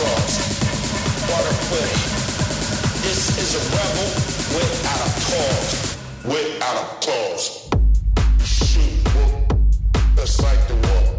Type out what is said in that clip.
drugs, butterfish. This is a rebel without a cause, without a cause. Shoot, That's like the war.